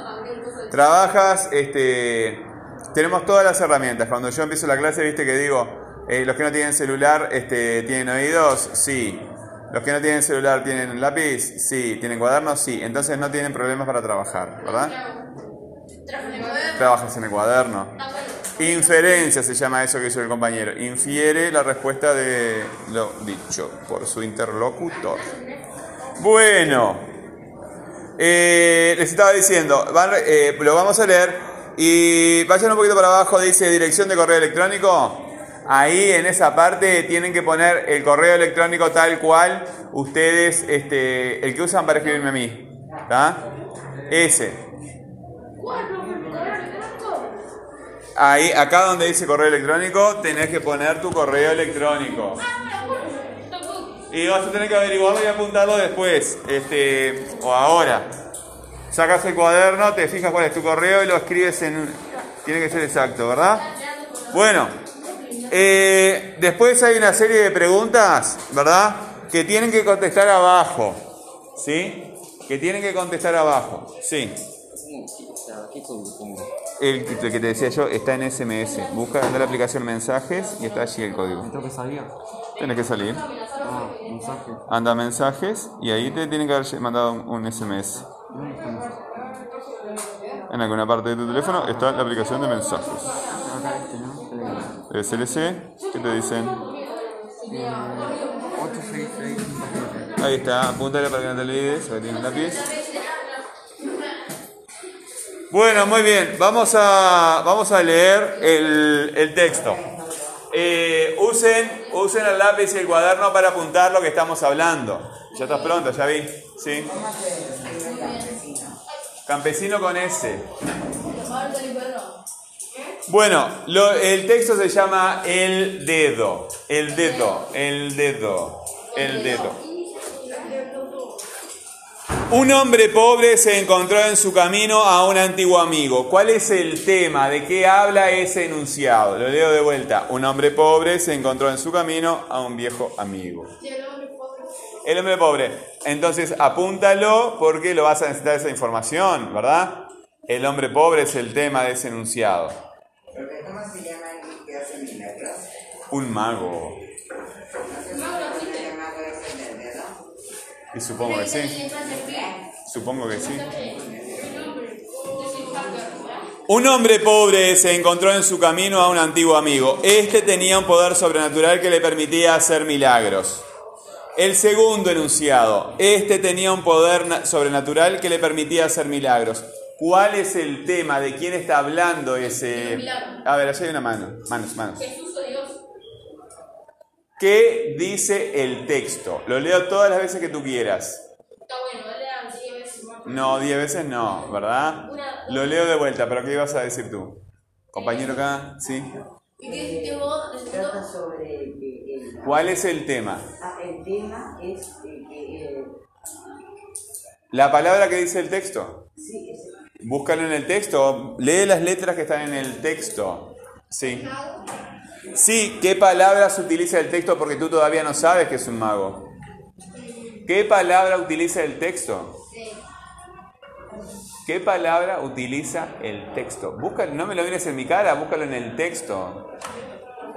Trabajas, este, tenemos todas las herramientas. Cuando yo empiezo la clase, viste que digo, eh, los que no tienen celular, este, ¿tienen oídos? Sí. Los que no tienen celular, ¿tienen lápiz? Sí. ¿Tienen cuadernos? Sí. Entonces no tienen problemas para trabajar, ¿verdad? Trabajas en el cuaderno. Inferencia se llama eso que hizo el compañero. Infiere la respuesta de lo dicho por su interlocutor. Bueno, eh, les estaba diciendo, eh, lo vamos a leer y vayan un poquito para abajo, dice dirección de correo electrónico. Ahí en esa parte tienen que poner el correo electrónico tal cual ustedes, este, el que usan para escribirme a mí. ¿Está? Ese. Ahí, acá donde dice correo electrónico, tenés que poner tu correo electrónico. Y vas a tener que averiguarlo y apuntarlo después, este, o ahora. Sacas el cuaderno, te fijas cuál es tu correo y lo escribes en... Tiene que ser exacto, ¿verdad? Bueno, eh, después hay una serie de preguntas, ¿verdad? Que tienen que contestar abajo, ¿sí? Que tienen que contestar abajo, sí. El, que te decía yo está en SMS. Busca en la aplicación mensajes y está allí el código. ¿Tengo que salir? Tienes que salir. Ah, mensaje. Anda mensajes y ahí te tienen que haber mandado un SMS. En alguna parte de tu teléfono está la aplicación de mensajes. Este. Eh, SLC, ¿qué te dicen? eh, 866. Ahí está, apúntale para que no te olvides, que tiene un lápiz. Bueno, muy bien, vamos a, vamos a leer el, el texto. Eh, usen, usen el lápiz y el cuaderno para apuntar lo que estamos hablando. Ya estás pronto, ya vi. ¿Sí? Campesino con S. Bueno, lo- el texto se llama El dedo. El dedo, el dedo, el dedo. Un hombre pobre se encontró en su camino a un antiguo amigo. ¿Cuál es el tema? ¿De qué habla ese enunciado? Lo leo de vuelta. Un hombre pobre se encontró en su camino a un viejo amigo. El hombre pobre. Entonces apúntalo porque lo vas a necesitar esa información, ¿verdad? El hombre pobre es el tema de ese enunciado. ¿cómo se llama el que hace milagros? Un mago. ¿Se llama Y supongo que sí. Supongo que sí. Un hombre pobre se encontró en su camino a un antiguo amigo. Este tenía un poder sobrenatural que le permitía hacer milagros. El segundo enunciado. Este tenía un poder na- sobrenatural que le permitía hacer milagros. ¿Cuál es el tema? ¿De quién está hablando ese? A ver, allá hay una mano. Manos, manos. ¿Qué dice el texto? Lo leo todas las veces que tú quieras. No, diez veces no, ¿verdad? Lo leo de vuelta, pero ¿qué ibas a decir tú? Compañero acá, ¿sí? Trata sobre el, el- ¿Cuál es el tema? ah, el tema es eh, que La palabra que dice el texto. sí, es Búscalo en el texto, lee las letras que están en el texto. Sí. Sí, ¿qué palabras utiliza el texto porque tú todavía no sabes que es un mago? ¿Qué palabra utiliza el texto? ¿Qué palabra utiliza el texto? Búscalo, no me lo mires en mi cara, búscalo en el texto.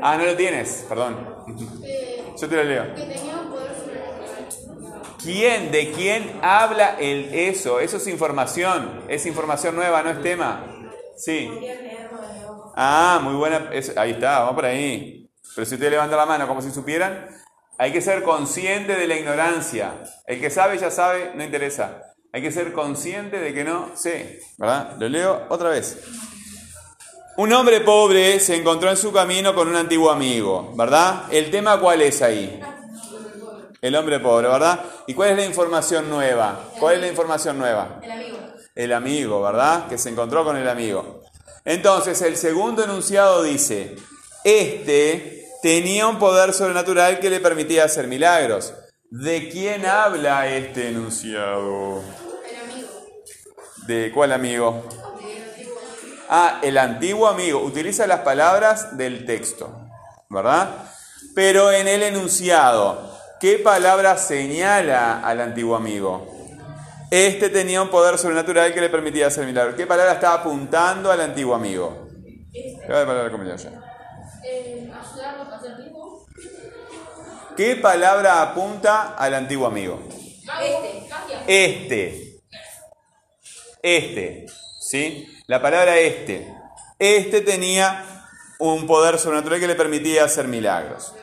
Ah, no lo tienes, perdón. Yo te lo leo. ¿Quién? ¿De quién habla el eso? Eso es información. Es información nueva, no es tema. Sí. Ah, muy buena. es- ahí está, vamos por ahí. Pero si usted levanta la mano como si supieran, hay que ser consciente de la ignorancia. El que sabe ya sabe, no interesa. Hay que ser consciente de que no sé. ¿Verdad? Lo leo otra vez. Un hombre pobre se encontró en su camino con un antiguo amigo, ¿verdad? ¿El tema cuál es ahí? El hombre pobre, ¿verdad? ¿Y cuál es la información nueva? ¿Cuál es la información nueva? El amigo. El amigo, ¿verdad? Que se encontró con el amigo. Entonces, el segundo enunciado dice, este tenía un poder sobrenatural que le permitía hacer milagros. ¿De quién habla este enunciado? El amigo. ¿De cuál amigo? Ah, el antiguo amigo. Utiliza las palabras del texto, ¿verdad? Pero en el enunciado, ¿qué palabra señala al antiguo amigo? Este tenía un poder sobrenatural que le permitía hacer milagros. ¿Qué palabra estaba apuntando al antiguo amigo? ¿Qué palabra tipo. ¿Qué palabra apunta al antiguo amigo? Este. Este. ¿Sí? La palabra este. Este tenía un poder sobrenatural que le permitía hacer milagros.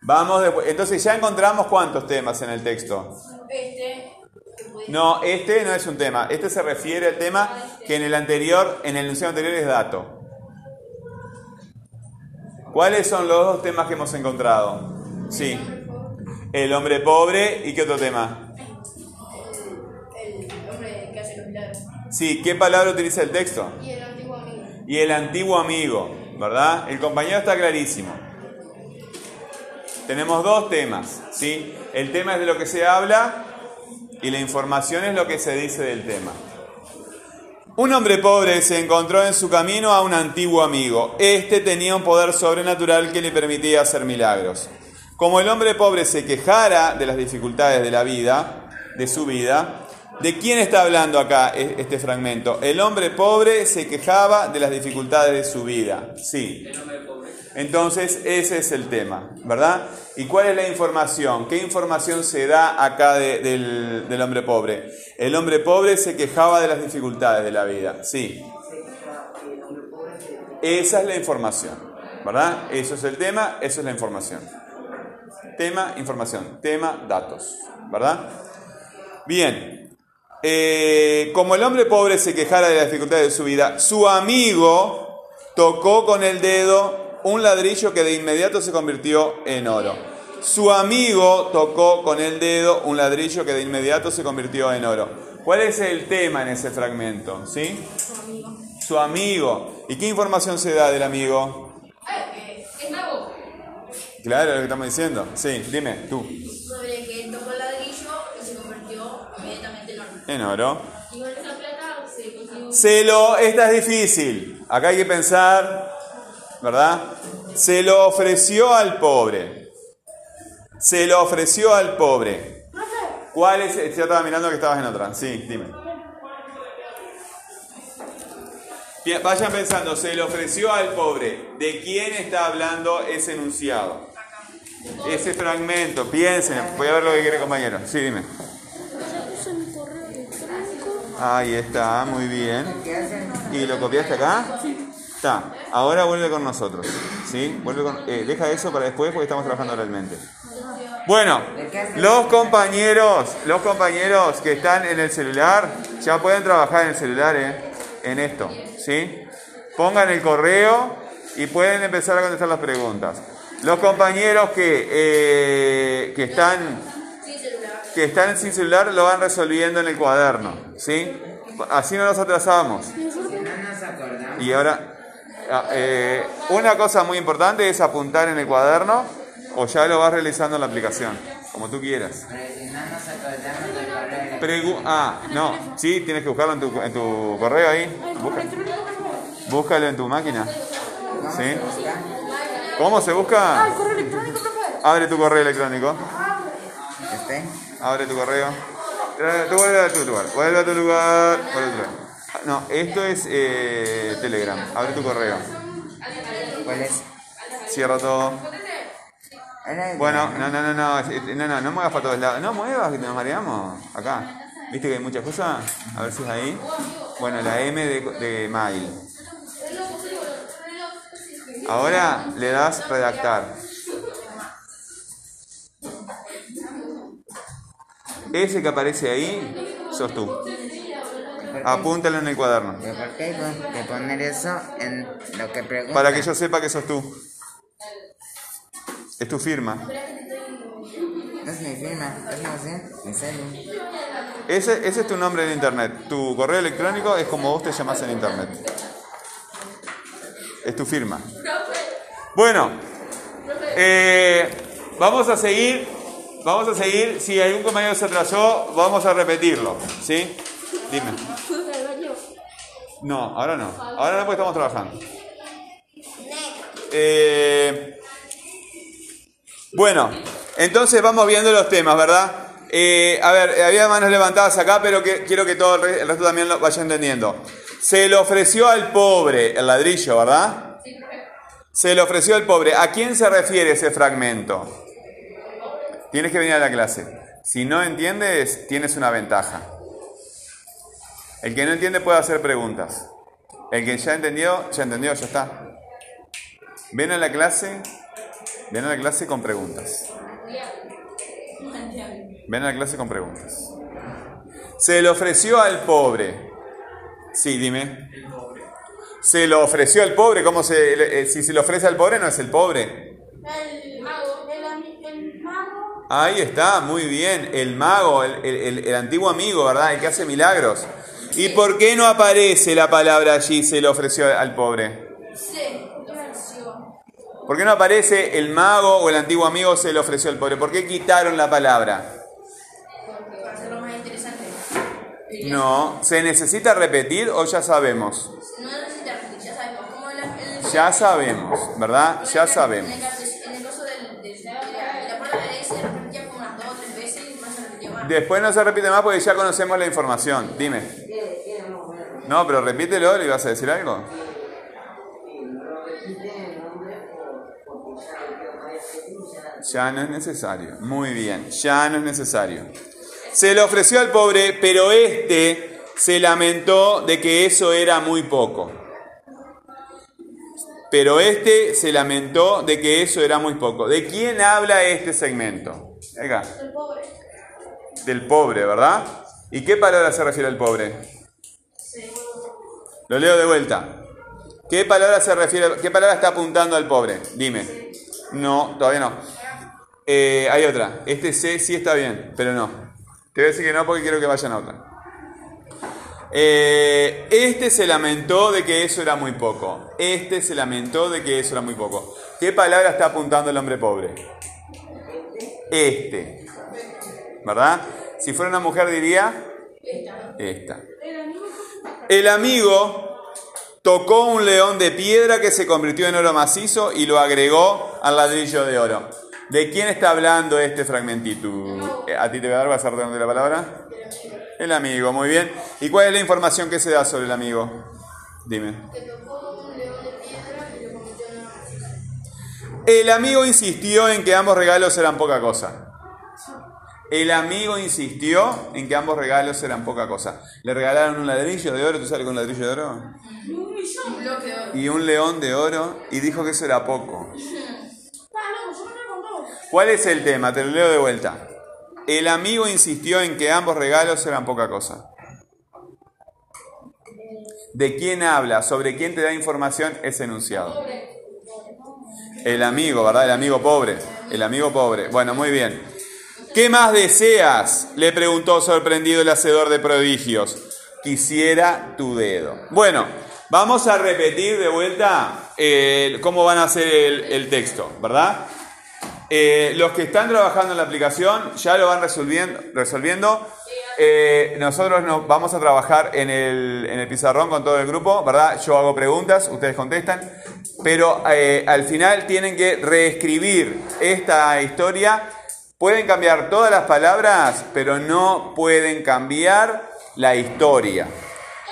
Vamos después. Entonces ya encontramos cuántos temas en el texto. Este. No, este no es un tema. Este se refiere al tema que en el anterior, en el enunciado anterior es dato. ¿Cuáles son los dos temas que hemos encontrado? Sí. El hombre pobre y qué otro tema. El hombre que hace los milagros. Sí, ¿qué palabra utiliza el texto? Y el antiguo amigo. Y el antiguo amigo, ¿verdad? El compañero está clarísimo. Tenemos dos temas, ¿sí? El tema es de lo que se habla y la información es lo que se dice del tema. Un hombre pobre se encontró en su camino a un antiguo amigo. Este tenía un poder sobrenatural que le permitía hacer milagros. Como el hombre pobre se quejara de las dificultades de la vida, de su vida, ¿de quién está hablando acá e- este fragmento? El hombre pobre se quejaba de las dificultades de su vida. Sí. Entonces, ese es el tema, ¿verdad? ¿Y cuál es la información? ¿Qué información se da acá de- del, del hombre pobre? El hombre pobre se quejaba de las dificultades de la vida, sí. Esa es la información, ¿verdad? Eso es el tema, eso es la información. Tema, información. Tema, datos, ¿verdad? Bien. Eh, como el hombre pobre se quejara de las dificultades de su vida, su amigo tocó con el dedo un ladrillo que de inmediato se convirtió en oro. Su amigo tocó con el dedo un ladrillo que de inmediato se convirtió en oro. ¿Cuál es el tema en ese fragmento? ¿Sí? Su amigo. ¿Y qué información se da del amigo? Es mago. Claro, lo que estamos diciendo. Sí, dime, tú. Sobre que tocó el ladrillo y se convirtió inmediatamente en oro. En oro. Y con esa plata se consiguió. Se lo, esta es difícil. Acá hay que pensar, ¿verdad? Se lo ofreció al pobre. Se lo ofreció al pobre. ¿Cuál es? Ya estaba mirando que estabas en otra. Sí, dime. Vayan pensando, se le ofreció al pobre. ¿De quién está hablando ese enunciado? Ese fragmento, piensen. Voy a ver lo que quiere compañero. Sí, dime. Ahí está, muy bien. ¿Y lo copiaste acá? Está. Ahora vuelve con nosotros. ¿Sí? Vuelve con, eh, deja eso para después porque estamos trabajando realmente. Bueno, los compañeros, los compañeros que están en el celular, ya pueden trabajar en el celular, ¿eh? En esto, ¿sí? Pongan el correo y pueden empezar a contestar las preguntas. Los compañeros que, eh, que están Sin celular. que están sin celular lo van resolviendo en el cuaderno, ¿sí? Así no nos atrasamos. Y ahora, ah, eh, una cosa muy importante es apuntar en el cuaderno o ya lo vas realizando en la aplicación, como tú quieras. Pregu- ah, no, sí, tienes que buscarlo en tu, en tu correo ahí. Busca- búscalo en tu máquina. ¿Sí? ¿Cómo se busca? Abre tu correo electrónico. Este, Abre tu correo. Tú vuelve a tu lugar. Vuelve a tu lugar. vuelve a tu lugar. No, esto es eh, Telegram. Abre tu correo. ¿cuál es? Cierra todo. Bueno, no, no, no, no, no, no, no muevas para todos lados. No muevas, que nos mareamos. Acá. ¿Viste que hay muchas cosas? A ver si es ahí. Bueno, la M de, de mail. Ahora le das redactar. Ese que aparece ahí, sos tú. Apúntalo en el cuaderno. ¿Pero por qué hay pon- que poner eso en lo que pregunta? Para que yo sepa que sos tú. Es tu firma. No es mi firma, es no sé, mi celu. Ese, ese es tu nombre en internet. Tu correo electrónico es como vos te llamás en internet. Es tu firma. Bueno, eh, vamos a seguir. Vamos a seguir. Si algún compañero se atrasó, vamos a repetirlo. ¿Sí? Dime. No, ahora no. Ahora no porque estamos trabajando. Eh, bueno, entonces vamos viendo los temas, ¿verdad? Eh, a ver, había manos levantadas acá, pero que, quiero que todo el resto también lo vaya entendiendo. Se le ofreció al pobre el ladrillo, ¿verdad? Se le ofreció al pobre. ¿A quién se refiere ese fragmento? Tienes que venir a la clase. Si no entiendes, tienes una ventaja. El que no entiende puede hacer preguntas. El que ya entendió, ya entendió, ya está. Ven a la clase, ven a la clase con preguntas. Ven a la clase con preguntas. Se le ofreció al pobre. Sí, dime. Se lo ofreció al pobre. ¿Cómo se, eh, si se le ofrece al pobre no es el pobre? El mago. El, el mago. Ahí está, muy bien. El mago, el- el antiguo amigo, ¿verdad? El que hace milagros. ¿Y por qué no aparece la palabra allí? Se le ofreció al pobre. Se ofreció. ¿Por qué no aparece el mago o el antiguo amigo se le ofreció al pobre? ¿Por qué quitaron la palabra? Para hacerlo más interesante. No, ¿se necesita repetir o ya sabemos? No necesita repetir, ya sabemos. El, Ya sabemos, ¿verdad? Ya sabemos. en el caso del, del- de la, la palabra se repetía como unas dos o tres veces y más se repetía más. Después no se repite más porque ya conocemos la información. Dime. No, pero repítelo, ¿le ibas a decir algo? Ya no es necesario. Muy bien, ya no es necesario. Se le ofreció al pobre, pero este se lamentó de que eso era muy poco. Pero este se lamentó de que eso era muy poco. ¿De quién habla este segmento? Acá. El pobre. Del pobre, ¿verdad? ¿Y qué palabra se refiere al pobre? Lo leo de vuelta. ¿Qué palabra se refiere? ¿Qué palabra está apuntando al pobre? Dime. No, todavía no. Eh, hay otra. Este C sí está bien, pero no. Te voy a decir que no porque quiero que vayan a otra. Eh, este se lamentó de que eso era muy poco. Este se lamentó de que eso era muy poco. ¿Qué palabra está apuntando el hombre pobre? Este. ¿Verdad? Si fuera una mujer diría esta. El amigo tocó un león de piedra que se convirtió en oro macizo y lo agregó al ladrillo de oro. ¿De quién está hablando este fragmentito? Eh, ¿A ti te voy a dar, vas a de la palabra? El amigo, muy bien. ¿Y cuál es la información que se da sobre el amigo? Dime. Que tocó un león de piedra y lo convirtió en una maciza. El amigo insistió en que ambos regalos eran poca cosa. El amigo insistió en que ambos regalos eran poca cosa. Le regalaron un ladrillo de oro, ¿tú sabes con ladrillo de oro? Un bloque de oro. Y un león de oro y dijo que eso era poco. ¿Cuál es el tema? Te lo leo de vuelta. El amigo insistió en que ambos regalos eran poca cosa. ¿De quién habla? ¿Sobre quién te da información ese enunciado? El amigo, ¿verdad? El amigo pobre. El amigo pobre. Bueno, muy bien. ¿Qué más deseas? Le preguntó sorprendido el hacedor de prodigios. Quisiera tu dedo. Bueno, vamos a repetir de vuelta eh, cómo van a hacer el, texto, ¿verdad? Eh, los que están trabajando en la aplicación ya lo van resolviendo. resolviendo. Eh, nosotros nos vamos a trabajar en el, en el pizarrón con todo el grupo, ¿verdad? Yo hago preguntas, ustedes contestan, pero al final tienen que reescribir esta historia. Pueden cambiar todas las palabras, pero no pueden cambiar la historia.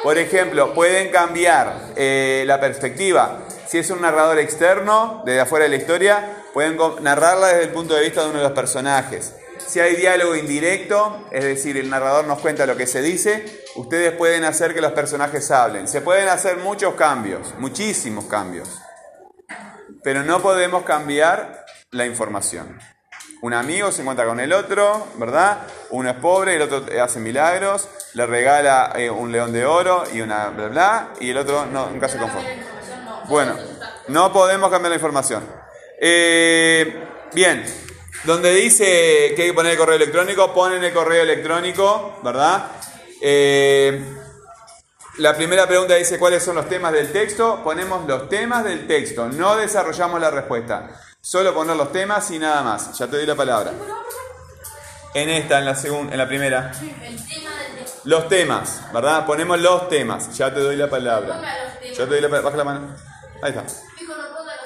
Por ejemplo, pueden cambiar eh, la perspectiva. Si es un narrador externo, desde afuera de la historia, pueden narrarla desde el punto de vista de uno de los personajes. Si hay diálogo indirecto, es decir, el narrador nos cuenta lo que se dice, ustedes pueden hacer que los personajes hablen. Se pueden hacer muchos cambios, muchísimos cambios. Pero no podemos cambiar la información. Un amigo se encuentra con el otro, ¿verdad? Uno es pobre, el otro hace milagros, le regala eh, un león de oro y una bla bla, y el otro no, nunca se conforma. Bueno, no podemos cambiar la información. Eh, bien, donde dice que hay que poner el correo electrónico, ponen el correo electrónico, ¿verdad? Eh, la primera pregunta dice cuáles son los temas del texto. Ponemos los temas del texto, no desarrollamos la respuesta. Solo poner los temas y nada más. Ya te doy la palabra. En esta, en la segunda, en la primera. El tema del texto. Los temas, ¿verdad? Ponemos los temas. Ya te doy la palabra. Ponga los temas. Ya te doy la palabra. Baja la mano. Ahí está.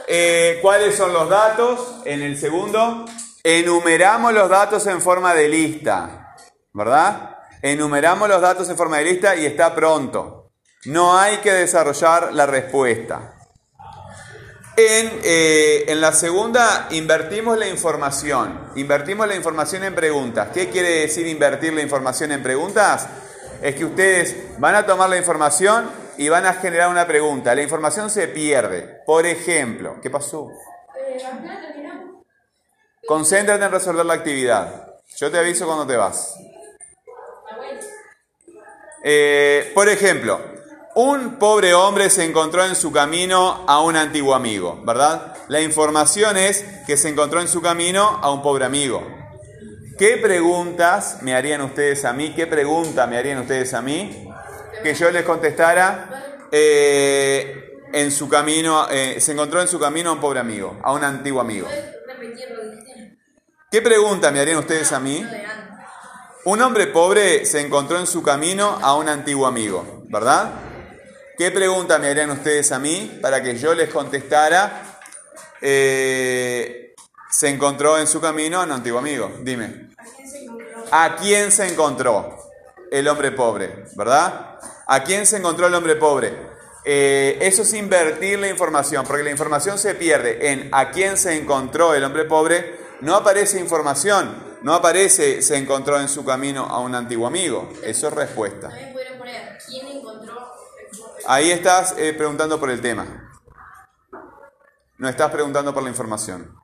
Eh, ¿Cuáles son los datos? En el segundo, enumeramos los datos en forma de lista. ¿verdad? Enumeramos los datos en forma de lista y está pronto. No hay que desarrollar la respuesta. En, eh, en, la segunda, invertimos la información. Invertimos la información en preguntas. ¿Qué quiere decir invertir la información en preguntas? Es que ustedes van a tomar la información y van a generar una pregunta. La información se pierde. Por ejemplo, ¿qué pasó? Concéntrate en resolver la actividad. Yo te aviso cuando te vas. Eh, por ejemplo, un pobre hombre se encontró en su camino a un antiguo amigo, ¿verdad? La información es que se encontró en su camino a un pobre amigo. ¿Qué preguntas me harían ustedes a mí? ¿Qué pregunta me harían ustedes a mí? Que yo les contestara, eh, en su camino, eh, se encontró en su camino a un pobre amigo, a un antiguo amigo. ¿Qué pregunta me harían ustedes a mí? Un hombre pobre se encontró en su camino a un antiguo amigo, ¿verdad? ¿Qué pregunta me harían ustedes a mí para que yo les contestara? Eh, se encontró en su camino a un antiguo amigo. Dime. ¿A quién se encontró el hombre pobre? ¿Verdad? ¿A quién se encontró el hombre pobre? Eh, eso es invertir la información, porque la información se pierde en a quién se encontró el hombre pobre. No aparece información, no aparece se encontró en su camino a un antiguo amigo. Eso es respuesta. Ahí estás eh, preguntando por el tema. No estás preguntando por la información.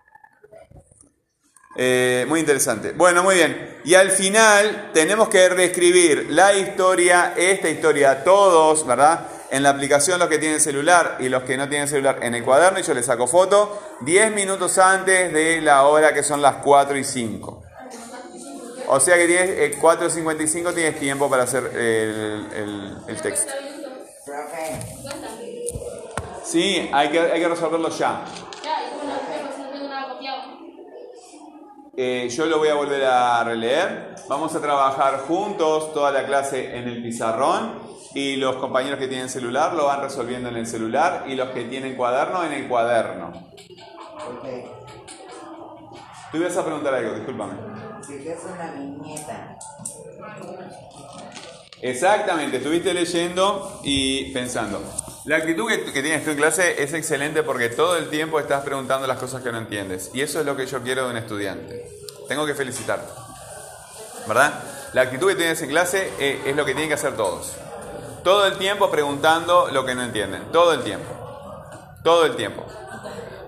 Eh, muy interesante. Bueno, muy bien. Y al final tenemos que reescribir la historia, esta historia, todos, ¿verdad? En la aplicación los que tienen celular y los que no tienen celular en el cuaderno, y yo les saco foto, 10 minutos antes de la hora que son las 4 y 5. O sea que tienes eh, 4.55 tienes tiempo para hacer el, el texto. Sí, hay que, hay que resolverlo ya. Eh, yo lo voy a volver a releer. Vamos a trabajar juntos toda la clase en el pizarrón y los compañeros que tienen celular lo van resolviendo en el celular y los que tienen cuaderno en el cuaderno. Tú ibas a preguntar algo, discúlpame. Si es una viñeta. Exactamente, estuviste leyendo y pensando. La actitud que, tienes tú en clase es excelente porque todo el tiempo estás preguntando las cosas que no entiendes. Y eso es lo que yo quiero de un estudiante. Tengo que felicitarte. ¿Verdad? La actitud que tienes en clase es, es lo que tienen que hacer todos. Todo el tiempo preguntando lo que no entienden. Todo el tiempo. Todo el tiempo.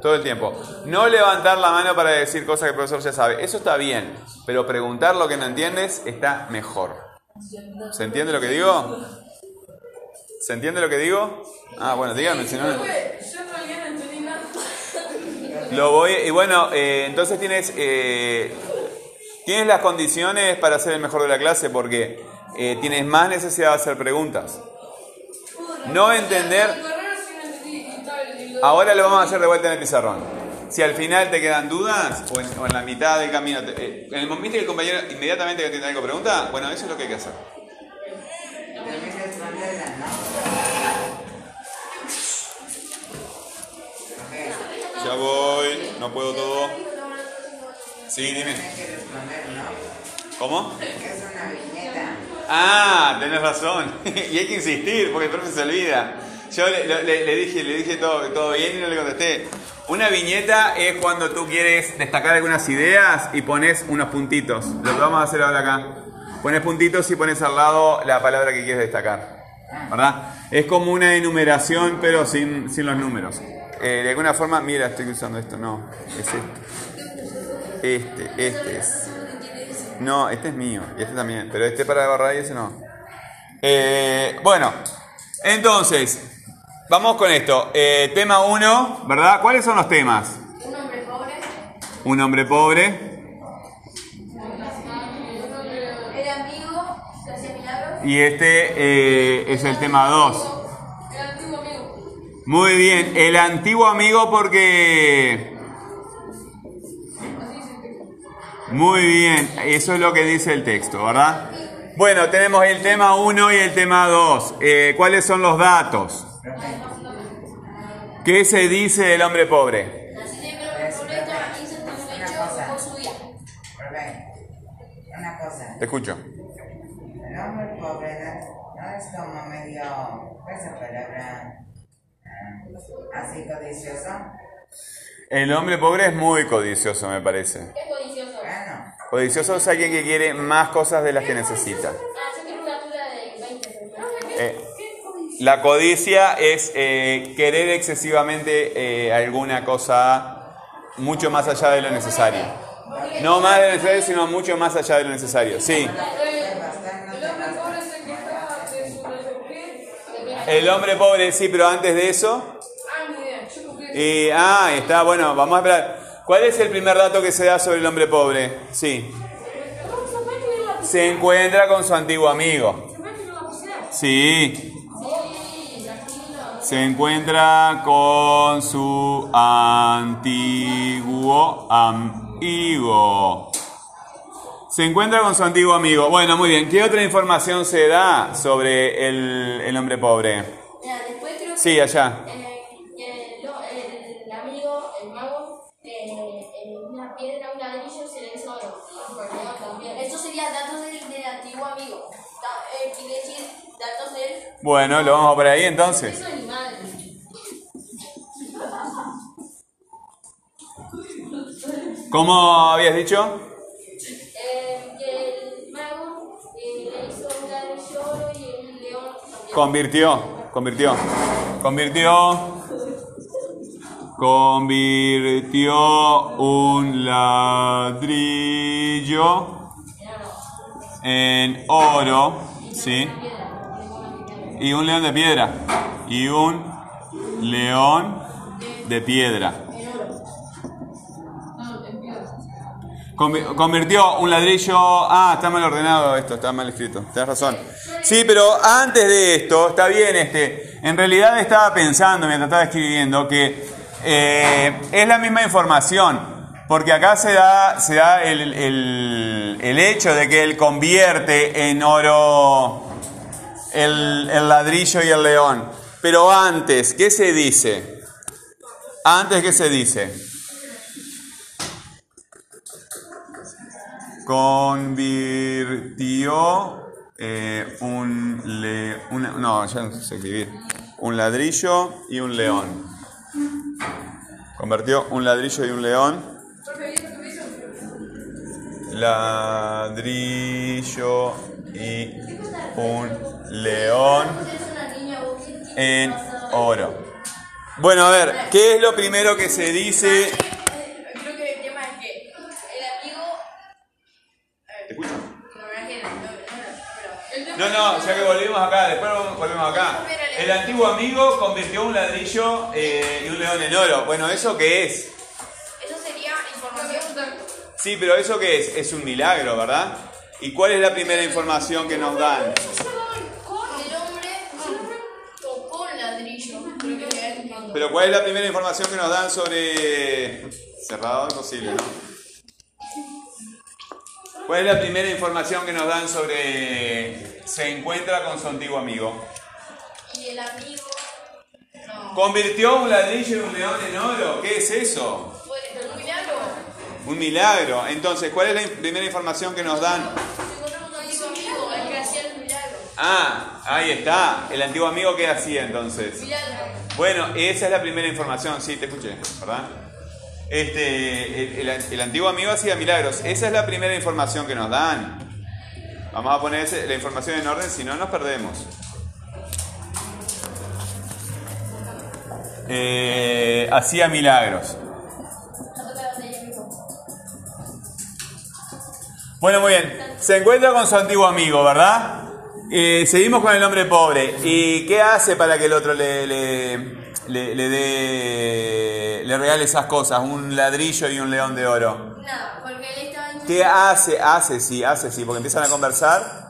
Todo el tiempo. No levantar la mano para decir cosas que el profesor ya sabe. Eso está bien. Pero preguntar lo que no entiendes está mejor. ¿Se entiende lo que digo? ¿Se entiende lo que digo? Ah, bueno, díganme si no. Lo voy. Y bueno, eh, entonces tienes. Eh, tienes las condiciones para ser el mejor de la clase porque eh, tienes más necesidad de hacer preguntas. No entender. Ahora lo vamos a hacer de vuelta en el pizarrón. Si al final te quedan dudas o en, la mitad del camino, eh, en el momento que el compañero inmediatamente que tiene algo pregunta, bueno, eso es lo que hay que hacer. Ya voy, no puedo todo. Sí, dime. ¿Cómo? Ah, tenés razón. y hay que insistir porque el profe se olvida. Yo le, dije, le dije todo, bien y no le contesté. Una viñeta es cuando tú quieres destacar algunas ideas y pones unos puntitos. Lo que vamos a hacer ahora acá. Pones puntitos y pones al lado la palabra que quieres destacar. ¿Verdad? Es como una enumeración pero sin, sin los números. Eh, de alguna forma, mira, estoy usando esto. No, es este. Este, este es. No, este es mío y este también, pero este para barrar y ese no. Eh, bueno, entonces, vamos con esto. Eh, tema 1, ¿verdad? ¿Cuáles son los temas? Un hombre pobre. Un hombre pobre Era amigo, se hacía milagros. y este eh, es el tema 2. El antiguo amigo. Muy bien, el antiguo amigo porque... Muy bien, eso es lo que dice el texto, ¿verdad? Bueno, tenemos el tema 1 y el tema 2. Eh, ¿Cuáles son los datos? ¿Qué se dice del hombre pobre? Una cosa. Te escucho. El hombre pobre no, es como medio, esa palabra, ah, así codicioso. El hombre pobre es muy codicioso, me parece. ¿Qué es codicioso? Bueno. Codicioso es alguien que quiere más cosas de las que necesita. Ah, yo quiero una altura de 20 eh, la codicia es eh, querer excesivamente eh, alguna cosa mucho más allá de lo necesario. No más de lo necesario, sino mucho más allá de lo necesario. Sí. El hombre pobre sí, pero antes de eso. Y, ah, está, bueno, vamos a esperar. ¿Cuál es el primer dato que se da sobre el hombre pobre? Sí. Se encuentra con su antiguo amigo. Sí. Se encuentra con su antiguo amigo. Se encuentra con su antiguo amigo. Bueno, muy bien. ¿Qué otra información se da sobre el, el hombre pobre? Después creo que. Sí, allá. eh, el, el amigo, el mago, eh, en una piedra, un ladrillo se le hizo oro. Eso sería datos del, del antiguo amigo. Da- eh, quiere decir datos del. Bueno, lo vamos por ahí entonces. ¿Cómo habías dicho? El mago hizo un ladrillo y el león. Convirtió, convirtió, convirtió, convirtió un ladrillo en oro, ¿sí? Y un león de piedra, y un león de piedra. Convirtió un ladrillo. Ah, está mal ordenado esto, está mal escrito. Tienes razón. Sí, pero antes de esto, está bien este. En realidad estaba pensando mientras estaba escribiendo que eh, es la misma información. Porque acá se da, se da el, el- el hecho de que él convierte en oro el, el ladrillo y el león. Pero antes, ¿qué se dice? Antes, ¿qué se dice? Convirtió eh, un le, no, ya no sé escribir. Un ladrillo y un león. Convirtió un ladrillo y un león. Ladrillo y un león en oro. Bueno, a ver, ¿qué es lo primero que se dice? No, no, ya que volvimos acá, después volvemos acá. El antiguo amigo convirtió un ladrillo eh, y un león en oro. Bueno, ¿eso qué es? Eso sería información. Sí, pero ¿eso qué es? Es un milagro, ¿verdad? ¿Y cuál es la primera información que nos dan? El hombre ladrillo. Pero ¿cuál es la primera información que nos dan sobre... Cerrado, imposible, ¿no? ¿Cuál es la primera información que nos dan sobre... Se encuentra con su antiguo amigo? Y el amigo. No. ¿Convirtió un ladrillo y un león en oro? ¿Qué es eso? Un milagro. Un milagro. Entonces, ¿cuál es la primera información que nos dan? Se encontró con un antiguo amigo, el que hacía el milagro. Ah, ahí está. El antiguo amigo, ¿qué hacía entonces? Milagro. Bueno, esa es la primera información. Sí, te escuché, ¿verdad? Este, el, antiguo amigo hacía milagros. Esa es la primera información que nos dan. Vamos a poner la información en orden, si no nos perdemos. Eh, hacía milagros. Bueno, muy bien. Se encuentra con su antiguo amigo, ¿verdad? Eh, seguimos con el hombre pobre. ¿Y qué hace para que el otro le, le, le dé, le regale esas cosas? Un ladrillo y un león de oro. Nada, porque él estaba diciendo. ¿Qué hace? Hace, sí, hace, sí, porque empiezan a conversar.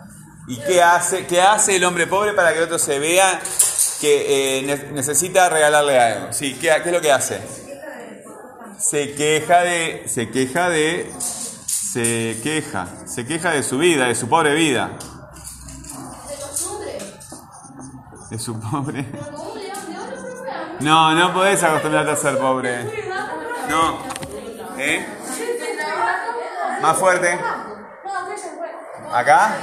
¿Y qué hace? ¿Qué hace el hombre pobre para que el otro se vea que eh, ne- necesita regalarle algo? Sí, ¿qué, qué es lo que hace? Se queja de, se queja de, se queja, se queja de su vida, de su pobre vida, De costumbre. de su pobre. No, no podés acostumbrarte a ser pobre. No. ¿Eh? Más fuerte. ¿Acá?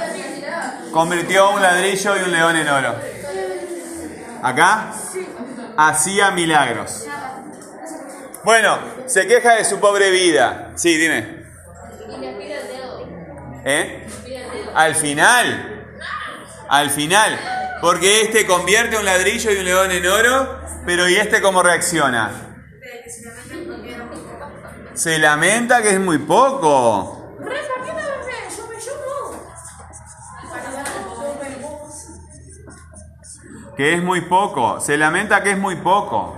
Convirtió un ladrillo y un león en oro. ¿Acá? Hacía milagros. Bueno, se queja de su pobre vida. Sí, dime. ¿Eh? Al final. Al final. Porque este convierte un ladrillo y un león en oro, pero ¿y este cómo reacciona? Se lamenta que es muy poco. Que es muy poco. Se lamenta que es muy poco.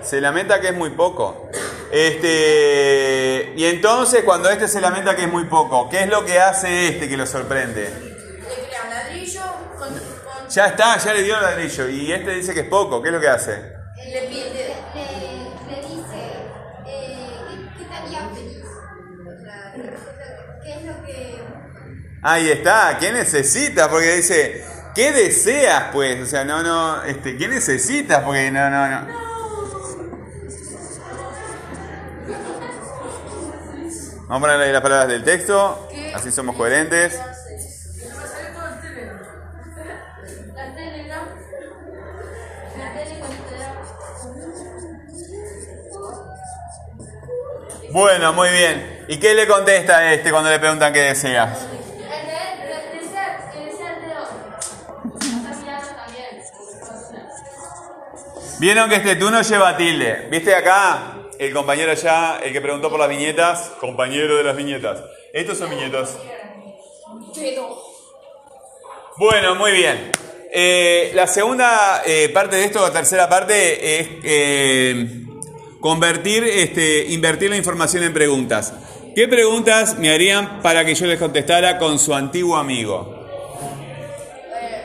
Se lamenta que es muy poco. Este, y entonces cuando este se lamenta que es muy poco, ¿qué es lo que hace este que lo sorprende? Ya está, ya le dio el ladrillo. Y este dice que es poco. ¿Qué es lo que hace? le pide el dedo. le, le dice eh, ¿qué, qué te haría feliz? ¿qué es lo que...? Ahí está. ¿Qué necesitas? Porque dice, ¿qué deseas pues? O sea, no, no, este, ¿qué necesitas? Porque no, no, no. Vamos a ponerle las palabras del texto, así somos coherentes. Bueno, muy bien. ¿Y qué le contesta a este cuando le preguntan qué deseas? Vieron que este turno lleva tilde. ¿Viste acá? El compañero allá, el que preguntó por las viñetas, compañero de las viñetas. Estos son viñetas. Bueno, muy bien. Eh, la segunda eh, parte de esto, la tercera parte, es eh, convertir, este, invertir la información en preguntas. ¿Qué preguntas me harían para que yo les contestara con su antiguo amigo?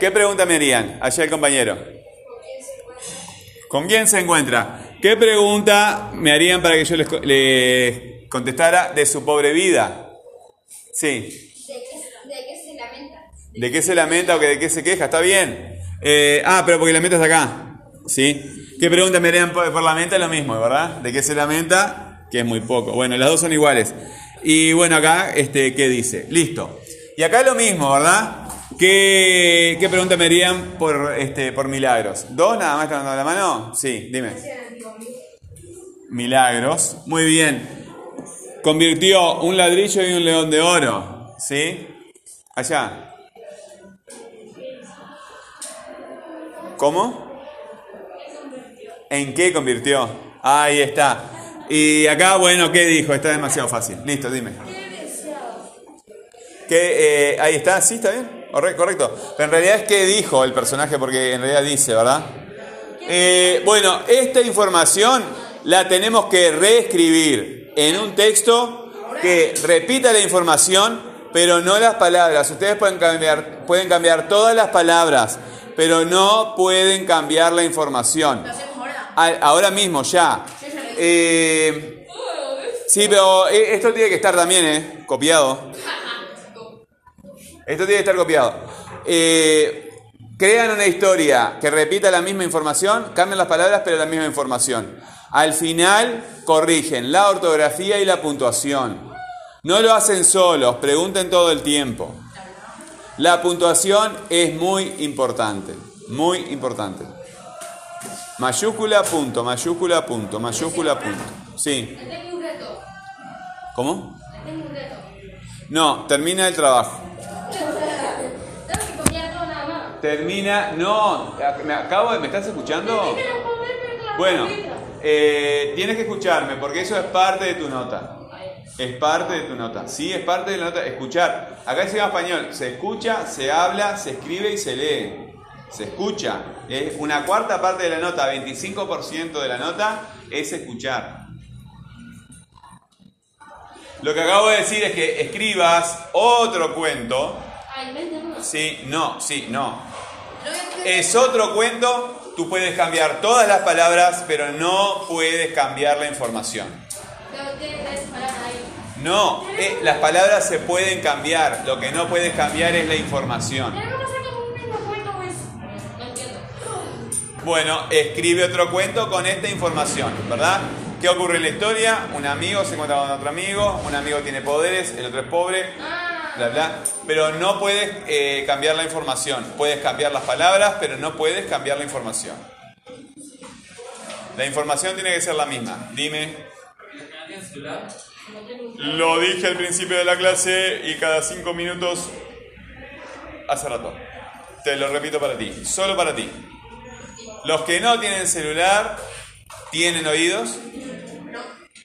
¿Qué pregunta me harían? Allá el compañero. ¿Con quién se encuentra? ¿Qué pregunta me harían para que yo les, co- les contestara de su pobre vida? Sí. ¿De qué, de qué se lamenta? ¿De qué se lamenta o de qué se queja? Está bien. Eh, ah, pero porque la meta está acá. ¿Sí? ¿Qué pregunta me harían por, por la meta? Lo mismo, ¿verdad? ¿De qué se lamenta? Que es muy poco. Bueno, las dos son iguales. Y bueno, acá, este, ¿qué dice? Listo. Y acá lo mismo, ¿verdad? ¿Qué, pregunta me harían por, este, por milagros? ¿Dos nada más están dando la mano? Sí, dime. Milagros. Muy bien. Convirtió un ladrillo y un león de oro. ¿Sí? Allá. ¿Cómo? ¿En qué convirtió? Ahí está. Y acá, bueno, ¿qué dijo? Está demasiado fácil. Listo, dime. ¿Qué, eh, ahí está, sí, está bien. Corre- Correcto. Pero en realidad es qué dijo el personaje, porque en realidad dice, ¿verdad? Eh, bueno, esta información la tenemos que reescribir en un texto que repita la información, pero no las palabras. Ustedes pueden cambiar, pueden cambiar todas las palabras, pero no pueden cambiar la información. Ahora mismo, ya. Eh, sí, pero eh, esto tiene que estar también, ¿eh? Copiado. Esto tiene que estar copiado. Eh, crean una historia que repita la misma información, cambian las palabras, pero la misma información. Al final corrigen la ortografía y la puntuación. No lo hacen solos, pregunten todo el tiempo. La puntuación es muy importante, muy importante. Mayúscula, punto, mayúscula, punto, mayúscula, punto. Sí. ¿Cómo? No, termina el trabajo. Termina, no, me acabo de, ¿me estás escuchando? Bueno, eh, tienes que escucharme porque eso es parte de tu nota. Es parte de tu nota. Sí, es parte de la nota. Escuchar. Acá se llama español. Se escucha, se habla, se escribe y se lee. Se escucha. Es una cuarta parte de la nota, 25% de la nota es escuchar. Lo que acabo de decir es que escribas otro cuento. Sí, no, sí, no. Es otro cuento, tú puedes cambiar todas las palabras, pero no puedes cambiar la información. No, eh, las palabras se pueden cambiar, lo que no puedes cambiar es la información. Tenemos que hacer como un mismo cuento. No entiendo. Bueno, escribe otro cuento con esta información, ¿verdad? ¿Qué ocurre en la historia? Un amigo se encuentra con otro amigo, un amigo tiene poderes, el otro es pobre. Ah, bla, bla. Pero no puedes eh, cambiar la información. Puedes cambiar las palabras, pero no puedes cambiar la información. La información tiene que ser la misma. Dime. Lo dije al principio de la clase y cada cinco minutos hace rato. Te lo repito para ti, solo para ti. Los que no tienen celular, ¿tienen oídos?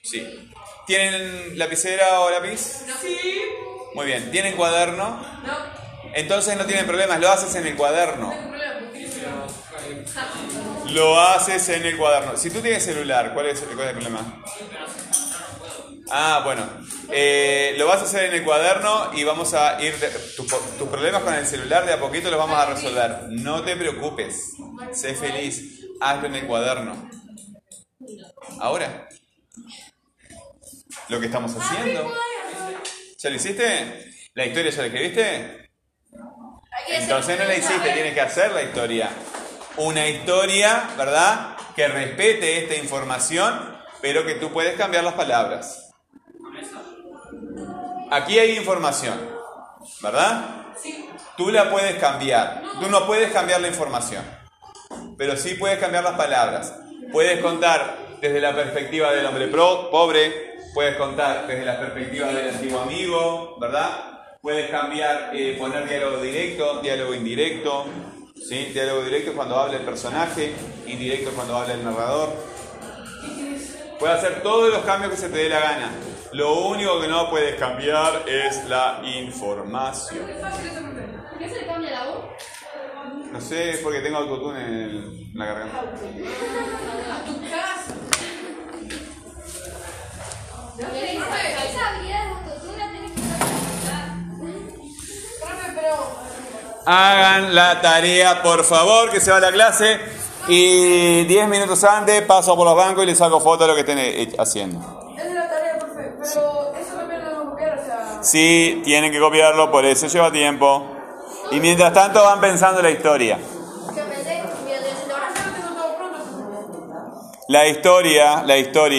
Sí. ¿Tienen lapicera o lápiz? Sí. Muy bien. ¿Tienen cuaderno? No. Entonces no tienen problemas, lo haces en el cuaderno. No problema. Lo haces en el cuaderno. Si tú tienes celular, ¿cuál es, cuál es el problema? Ah, bueno. Eh, lo vas a hacer en el cuaderno y vamos a ir... tus problemas con el celular de a poquito los vamos a resolver. No te preocupes. Sé feliz. Hazlo en el cuaderno. Ahora. Lo que estamos haciendo. ¿Ya lo hiciste? ¿La historia ya la escribiste? Entonces no la hiciste, tienes que hacer la historia. Una historia, ¿verdad? Que respete esta información, pero que tú puedes cambiar las palabras. Aquí hay información, ¿verdad? Sí. Tú la puedes cambiar. Tú no puedes cambiar la información, pero sí puedes cambiar las palabras. Puedes contar desde la perspectiva del hombre pro- pobre, puedes contar desde la perspectiva del antiguo amigo, ¿verdad? Puedes cambiar, eh, poner diálogo directo, diálogo indirecto, ¿sí? Diálogo directo es cuando habla el personaje, indirecto es cuando habla el narrador. Puedes hacer todos los cambios que se te dé la gana. Lo único que no puedes cambiar es la información. ¿Por qué se le cambia la voz? No sé, es porque tengo autotune en, el- en la garganta. A tu casa. Esa habilidad de autotune la tenés que practicar. Profe, pero. Hagan la tarea, por favor, que se va a la clase. Y 10 minutos antes paso por los bancos y les saco foto de lo que estén haciendo. Esa es la tarea, profe. Pero eso también lo vamos a copiar, o sea. Sí, tienen que copiarlo, por eso lleva tiempo. Y mientras tanto van pensando la historia. La historia, la historia.